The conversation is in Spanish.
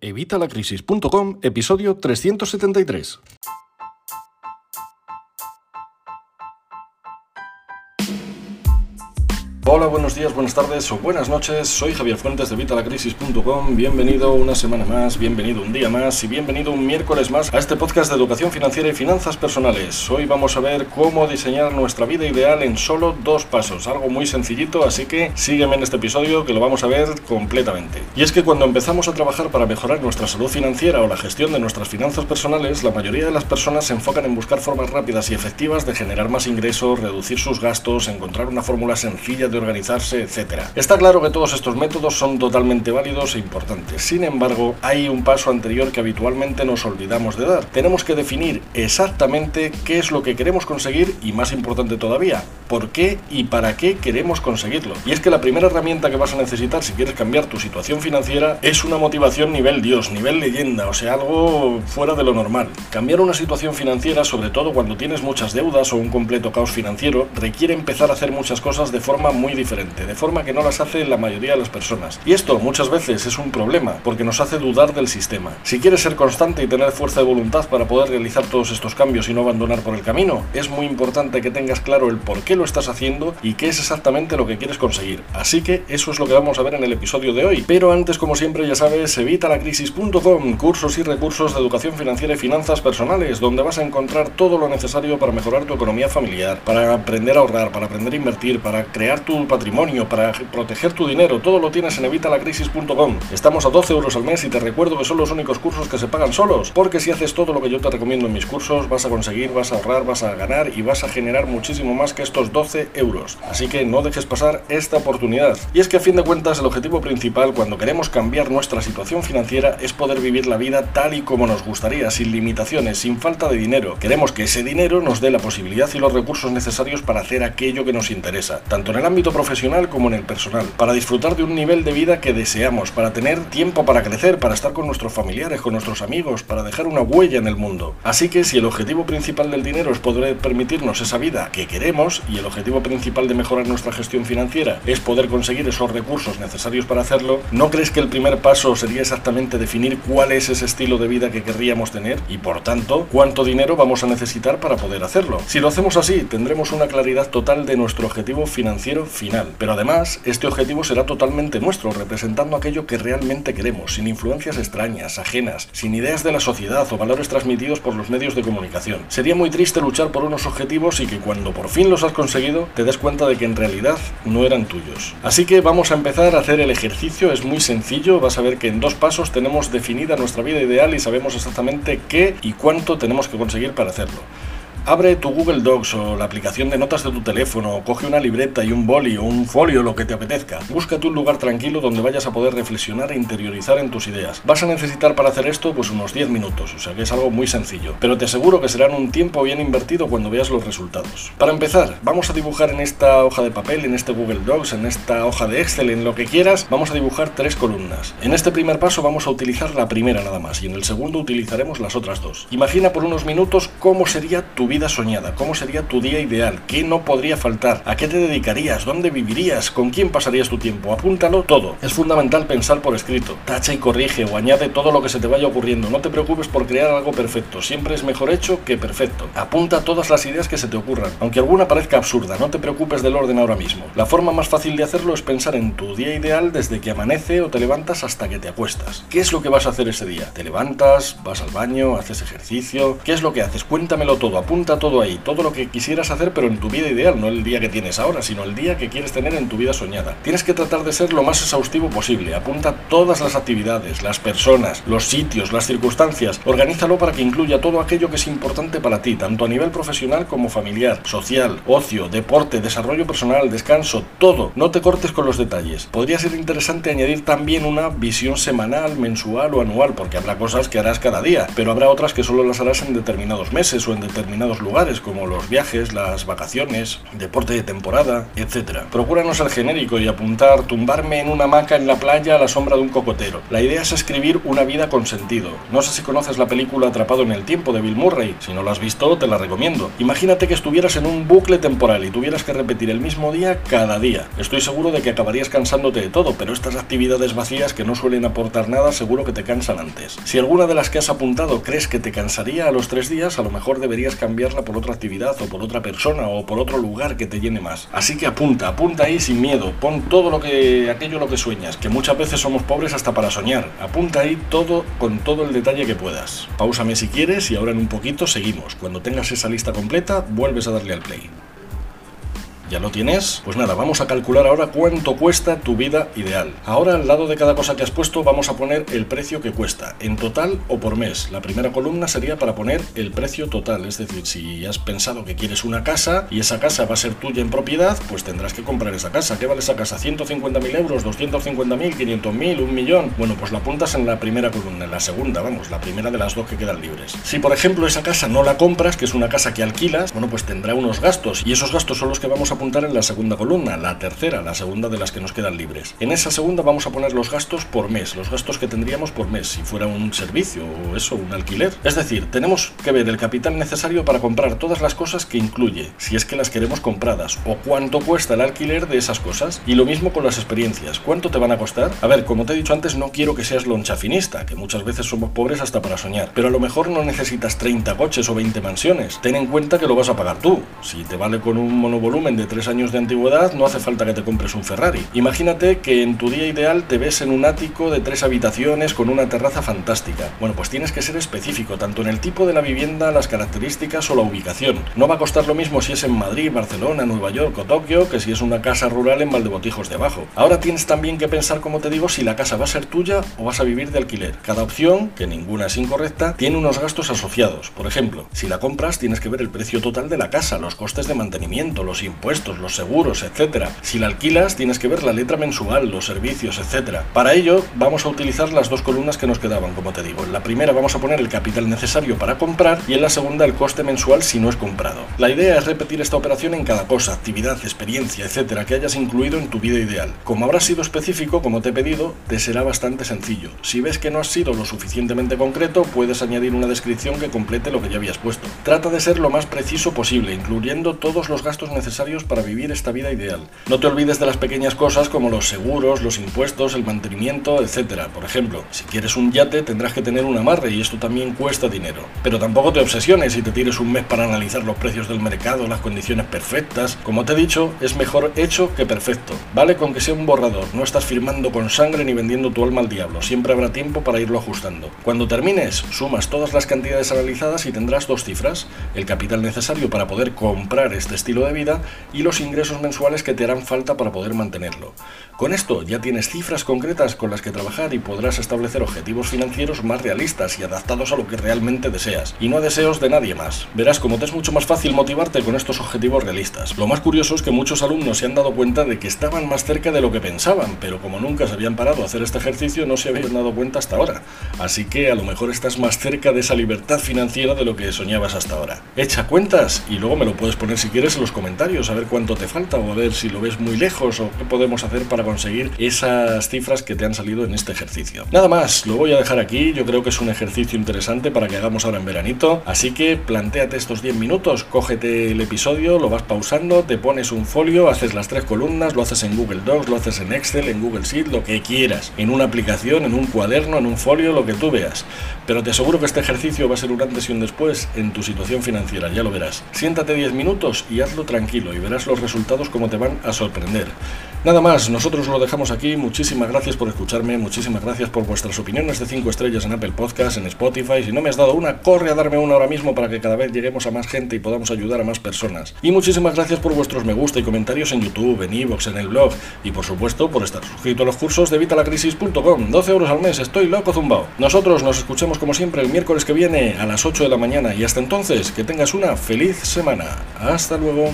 Evitalacrisis.com, episodio 373. Hola, buenos días, buenas tardes o buenas noches. Soy Javier Fuentes de Vitalacrisis.com. Bienvenido una semana más, bienvenido un día más y bienvenido un miércoles más a este podcast de educación financiera y finanzas personales. Hoy vamos a ver cómo diseñar nuestra vida ideal en solo dos pasos. Algo muy sencillito, así que sígueme en este episodio que lo vamos a ver completamente. Y es que cuando empezamos a trabajar para mejorar nuestra salud financiera o la gestión de nuestras finanzas personales, la mayoría de las personas se enfocan en buscar formas rápidas y efectivas de generar más ingresos, reducir sus gastos, encontrar una fórmula sencilla de organizarse, etc. Está claro que todos estos métodos son totalmente válidos e importantes. Sin embargo, hay un paso anterior que habitualmente nos olvidamos de dar. Tenemos que definir exactamente qué es lo que queremos conseguir y más importante todavía, por qué y para qué queremos conseguirlo. Y es que la primera herramienta que vas a necesitar si quieres cambiar tu situación financiera es una motivación nivel Dios, nivel leyenda, o sea, algo fuera de lo normal. Cambiar una situación financiera, sobre todo cuando tienes muchas deudas o un completo caos financiero, requiere empezar a hacer muchas cosas de forma muy diferente, de forma que no las hace la mayoría de las personas. Y esto muchas veces es un problema, porque nos hace dudar del sistema. Si quieres ser constante y tener fuerza de voluntad para poder realizar todos estos cambios y no abandonar por el camino, es muy importante que tengas claro el por qué lo estás haciendo y qué es exactamente lo que quieres conseguir. Así que eso es lo que vamos a ver en el episodio de hoy. Pero antes, como siempre, ya sabes, evitalacrisis.com, cursos y recursos de educación financiera y finanzas personales, donde vas a encontrar todo lo necesario para mejorar tu economía familiar, para aprender a ahorrar, para aprender a invertir, para crear tu patrimonio, para proteger tu dinero, todo lo tienes en evitalacrisis.com. Estamos a 12 euros al mes y te recuerdo que son los únicos cursos que se pagan solos, porque si haces todo lo que yo te recomiendo en mis cursos, vas a conseguir, vas a ahorrar, vas a ganar y vas a generar muchísimo más que estos 12 euros. Así que no dejes pasar esta oportunidad. Y es que a fin de cuentas el objetivo principal cuando queremos cambiar nuestra situación financiera es poder vivir la vida tal y como nos gustaría, sin limitaciones, sin falta de dinero. Queremos que ese dinero nos dé la posibilidad y los recursos necesarios para hacer aquello que nos interesa, tanto en el ámbito profesional como en el personal, para disfrutar de un nivel de vida que deseamos, para tener tiempo para crecer, para estar con nuestros familiares, con nuestros amigos, para dejar una huella en el mundo. Así que si el objetivo principal del dinero es poder permitirnos esa vida que queremos y el objetivo principal de mejorar nuestra gestión financiera es poder conseguir esos recursos necesarios para hacerlo, ¿no crees que el primer paso sería exactamente definir cuál es ese estilo de vida que querríamos tener y por tanto cuánto dinero vamos a necesitar para poder hacerlo? Si lo hacemos así, tendremos una claridad total de nuestro objetivo financiero final. Pero además, este objetivo será totalmente nuestro, representando aquello que realmente queremos, sin influencias extrañas, ajenas, sin ideas de la sociedad o valores transmitidos por los medios de comunicación. Sería muy triste luchar por unos objetivos y que cuando por fin los has conseguido te des cuenta de que en realidad no eran tuyos. Así que vamos a empezar a hacer el ejercicio, es muy sencillo, vas a ver que en dos pasos tenemos definida nuestra vida ideal y sabemos exactamente qué y cuánto tenemos que conseguir para hacerlo. Abre tu Google Docs o la aplicación de notas de tu teléfono, coge una libreta y un boli o un folio, lo que te apetezca. Búscate un lugar tranquilo donde vayas a poder reflexionar e interiorizar en tus ideas. Vas a necesitar para hacer esto pues unos 10 minutos, o sea que es algo muy sencillo, pero te aseguro que serán un tiempo bien invertido cuando veas los resultados. Para empezar, vamos a dibujar en esta hoja de papel, en este Google Docs, en esta hoja de Excel, en lo que quieras, vamos a dibujar tres columnas. En este primer paso vamos a utilizar la primera nada más y en el segundo utilizaremos las otras dos. Imagina por unos minutos cómo sería tu vida soñada? ¿Cómo sería tu día ideal? ¿Qué no podría faltar? ¿A qué te dedicarías? ¿Dónde vivirías? ¿Con quién pasarías tu tiempo? Apúntalo todo. Es fundamental pensar por escrito. Tacha y corrige o añade todo lo que se te vaya ocurriendo. No te preocupes por crear algo perfecto. Siempre es mejor hecho que perfecto. Apunta todas las ideas que se te ocurran. Aunque alguna parezca absurda, no te preocupes del orden ahora mismo. La forma más fácil de hacerlo es pensar en tu día ideal desde que amanece o te levantas hasta que te acuestas. ¿Qué es lo que vas a hacer ese día? ¿Te levantas? ¿Vas al baño? ¿Haces ejercicio? ¿Qué es lo que haces? Cuéntamelo todo. Apunta todo ahí, todo lo que quisieras hacer, pero en tu vida ideal, no el día que tienes ahora, sino el día que quieres tener en tu vida soñada. Tienes que tratar de ser lo más exhaustivo posible. Apunta todas las actividades, las personas, los sitios, las circunstancias. Organízalo para que incluya todo aquello que es importante para ti, tanto a nivel profesional como familiar, social, ocio, deporte, desarrollo personal, descanso, todo. No te cortes con los detalles. Podría ser interesante añadir también una visión semanal, mensual o anual, porque habrá cosas que harás cada día, pero habrá otras que solo las harás en determinados meses o en determinados lugares como los viajes, las vacaciones, deporte de temporada, etc. Procura no ser genérico y apuntar tumbarme en una hamaca en la playa a la sombra de un cocotero. La idea es escribir una vida con sentido. No sé si conoces la película Atrapado en el tiempo de Bill Murray. Si no lo has visto, te la recomiendo. Imagínate que estuvieras en un bucle temporal y tuvieras que repetir el mismo día cada día. Estoy seguro de que acabarías cansándote de todo, pero estas actividades vacías que no suelen aportar nada seguro que te cansan antes. Si alguna de las que has apuntado crees que te cansaría a los tres días, a lo mejor deberías por otra actividad o por otra persona o por otro lugar que te llene más. Así que apunta, apunta ahí sin miedo, pon todo lo que aquello lo que sueñas, que muchas veces somos pobres hasta para soñar. Apunta ahí todo con todo el detalle que puedas. Páusame si quieres y ahora en un poquito seguimos. Cuando tengas esa lista completa, vuelves a darle al play. ¿Ya lo tienes? Pues nada, vamos a calcular ahora cuánto cuesta tu vida ideal. Ahora al lado de cada cosa que has puesto vamos a poner el precio que cuesta, en total o por mes. La primera columna sería para poner el precio total, es decir, si has pensado que quieres una casa y esa casa va a ser tuya en propiedad, pues tendrás que comprar esa casa. ¿Qué vale esa casa? ¿150.000 euros? ¿250.000? ¿500.000? ¿Un millón? Bueno, pues la apuntas en la primera columna, en la segunda, vamos, la primera de las dos que quedan libres. Si por ejemplo esa casa no la compras, que es una casa que alquilas, bueno, pues tendrá unos gastos y esos gastos son los que vamos a apuntar en la segunda columna, la tercera, la segunda de las que nos quedan libres. En esa segunda vamos a poner los gastos por mes, los gastos que tendríamos por mes, si fuera un servicio o eso, un alquiler. Es decir, tenemos que ver el capital necesario para comprar todas las cosas que incluye, si es que las queremos compradas, o cuánto cuesta el alquiler de esas cosas. Y lo mismo con las experiencias, ¿cuánto te van a costar? A ver, como te he dicho antes, no quiero que seas lonchafinista, que muchas veces somos pobres hasta para soñar, pero a lo mejor no necesitas 30 coches o 20 mansiones. Ten en cuenta que lo vas a pagar tú. Si te vale con un monovolumen de 3 años de antigüedad, no hace falta que te compres un Ferrari. Imagínate que en tu día ideal te ves en un ático de tres habitaciones con una terraza fantástica. Bueno, pues tienes que ser específico, tanto en el tipo de la vivienda, las características o la ubicación. No va a costar lo mismo si es en Madrid, Barcelona, Nueva York o Tokio que si es una casa rural en Valdebotijos de Abajo. Ahora tienes también que pensar, como te digo, si la casa va a ser tuya o vas a vivir de alquiler. Cada opción, que ninguna es incorrecta, tiene unos gastos asociados. Por ejemplo, si la compras tienes que ver el precio total de la casa, los costes de mantenimiento, los impuestos, los seguros, etcétera. Si la alquilas, tienes que ver la letra mensual, los servicios, etcétera. Para ello, vamos a utilizar las dos columnas que nos quedaban, como te digo. En la primera vamos a poner el capital necesario para comprar y en la segunda el coste mensual si no es comprado. La idea es repetir esta operación en cada cosa, actividad, experiencia, etcétera, que hayas incluido en tu vida ideal. Como habrás sido específico, como te he pedido, te será bastante sencillo. Si ves que no has sido lo suficientemente concreto, puedes añadir una descripción que complete lo que ya habías puesto. Trata de ser lo más preciso posible, incluyendo todos los gastos necesarios para vivir esta vida ideal. No te olvides de las pequeñas cosas como los seguros, los impuestos, el mantenimiento, etc. Por ejemplo, si quieres un yate tendrás que tener un amarre y esto también cuesta dinero. Pero tampoco te obsesiones y te tires un mes para analizar los precios del mercado, las condiciones perfectas. Como te he dicho, es mejor hecho que perfecto. Vale con que sea un borrador, no estás firmando con sangre ni vendiendo tu alma al diablo, siempre habrá tiempo para irlo ajustando. Cuando termines, sumas todas las cantidades analizadas y tendrás dos cifras, el capital necesario para poder comprar este estilo de vida y los ingresos mensuales que te harán falta para poder mantenerlo. Con esto ya tienes cifras concretas con las que trabajar y podrás establecer objetivos financieros más realistas y adaptados a lo que realmente deseas, y no a deseos de nadie más. Verás como te es mucho más fácil motivarte con estos objetivos realistas. Lo más curioso es que muchos alumnos se han dado cuenta de que estaban más cerca de lo que pensaban, pero como nunca se habían parado a hacer este ejercicio no se habían dado cuenta hasta ahora. Así que a lo mejor estás más cerca de esa libertad financiera de lo que soñabas hasta ahora. Echa cuentas y luego me lo puedes poner si quieres en los comentarios a ver cuánto te falta o a ver si lo ves muy lejos o qué podemos hacer para conseguir esas cifras que te han salido en este ejercicio. Nada más, lo voy a dejar aquí, yo creo que es un ejercicio interesante para que hagamos ahora en veranito, así que planteate estos 10 minutos, cógete el episodio, lo vas pausando, te pones un folio, haces las tres columnas, lo haces en Google Docs, lo haces en Excel, en Google Sheet, lo que quieras, en una aplicación, en un cuaderno, en un folio, lo que tú veas. Pero te aseguro que este ejercicio va a ser un antes y un después en tu situación financiera, ya lo verás. Siéntate 10 minutos y hazlo tranquilo y verás los resultados como te van a sorprender. Nada más, nosotros lo dejamos aquí. Muchísimas gracias por escucharme, muchísimas gracias por vuestras opiniones de 5 estrellas en Apple Podcast, en Spotify. Si no me has dado una, corre a darme una ahora mismo para que cada vez lleguemos a más gente y podamos ayudar a más personas. Y muchísimas gracias por vuestros me gusta y comentarios en YouTube, en Evox, en el blog y por supuesto por estar suscrito a los cursos de vitalacrisis.com. 12 euros al mes, estoy loco zumbao. Nosotros nos escuchemos como siempre el miércoles que viene a las 8 de la mañana y hasta entonces que tengas una feliz semana. Hasta luego.